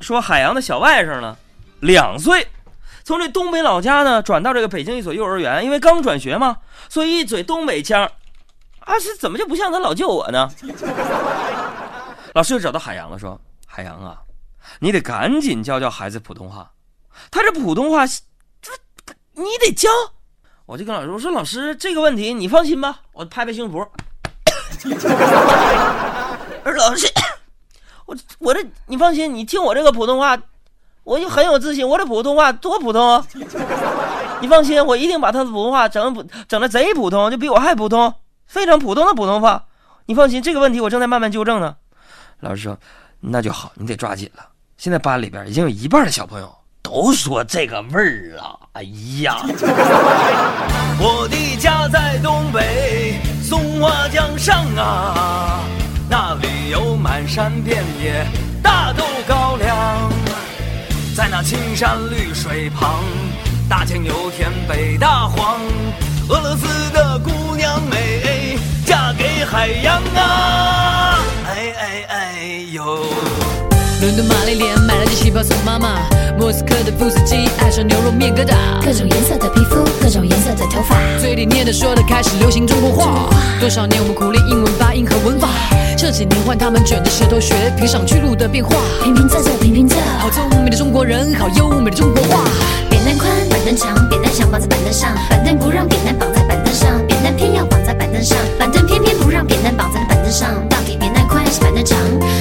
说海洋的小外甥呢，两岁，从这东北老家呢转到这个北京一所幼儿园，因为刚转学嘛，所以一嘴东北腔，啊，是怎么就不像他老舅我呢？老师就找到海洋了，说：“海洋啊，你得赶紧教教孩子普通话，他这普通话，这你得教。”我就跟老师我说：“老师，这个问题你放心吧，我拍拍胸脯。”我说：“老师，我我这你放心，你听我这个普通话，我就很有自信，我这普通话多普通啊！你放心，我一定把他的普通话整普整的贼普通，就比我还普通，非常普通的普通话。你放心，这个问题我正在慢慢纠正呢。”老师说：“那就好，你得抓紧了。现在班里边已经有一半的小朋友都说这个味儿了。哎呀，我的家在东北松花江上啊，那里有满山遍野大豆高粱，在那青山绿水旁，大庆油田北大荒，俄罗斯的姑娘美，嫁给海洋啊！哎哎哎呦！伦敦玛丽莲买了件旗袍送妈妈，莫斯科的布斯基爱上牛肉面疙瘩，各种颜色的里念的说的开始流行中国话。多少年我们苦练英文发音和文法，这几年换他们卷着舌头学平上去路的变化。平平仄仄平平仄，好聪明的中国人，好优美的中国话。扁担宽，板凳长，扁担想绑在板凳上，板凳不让扁担绑在板凳上，扁担偏要绑在板凳上，板凳偏偏不让扁担绑在板凳上。到底扁担宽还是板凳长？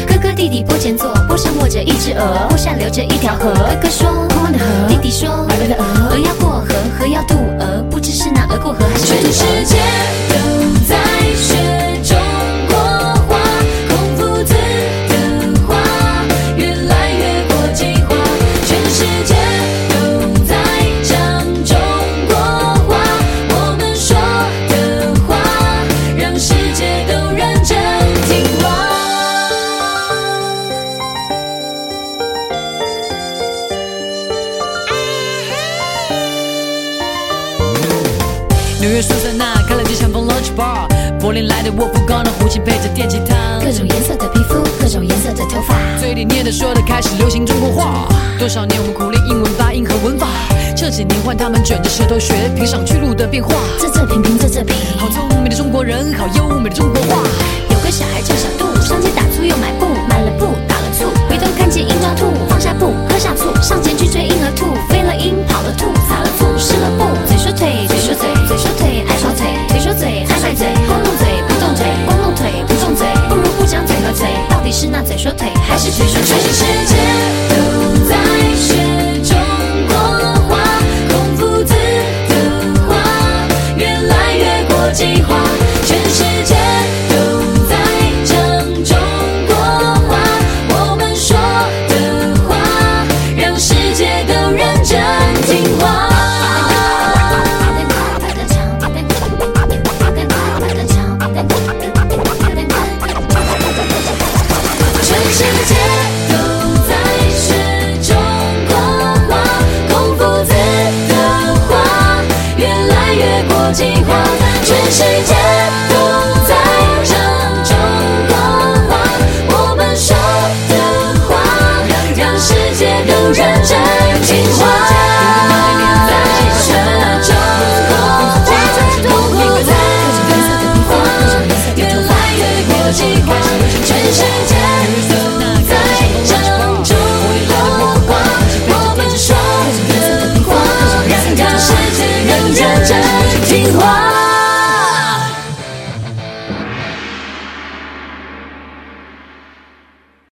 哥哥弟弟坡前坐，坡上卧着一只鹅，坡下流着一条河。哥哥说宽宽的河，弟弟说白白的鹅，鹅要过河，河要渡鹅，不知纽约苏珊娜开了间相逢 lunch bar，柏林来的沃夫冈的胡琴配着电吉他，各种颜色的皮肤，各种颜色的头发，嘴里念的说的开始流行中国话。多少年我们苦练英文发音和文法，这几年换他们卷着舌头学平上去路的变化。这这平平这这平。好聪明的中国人，好优美的中国们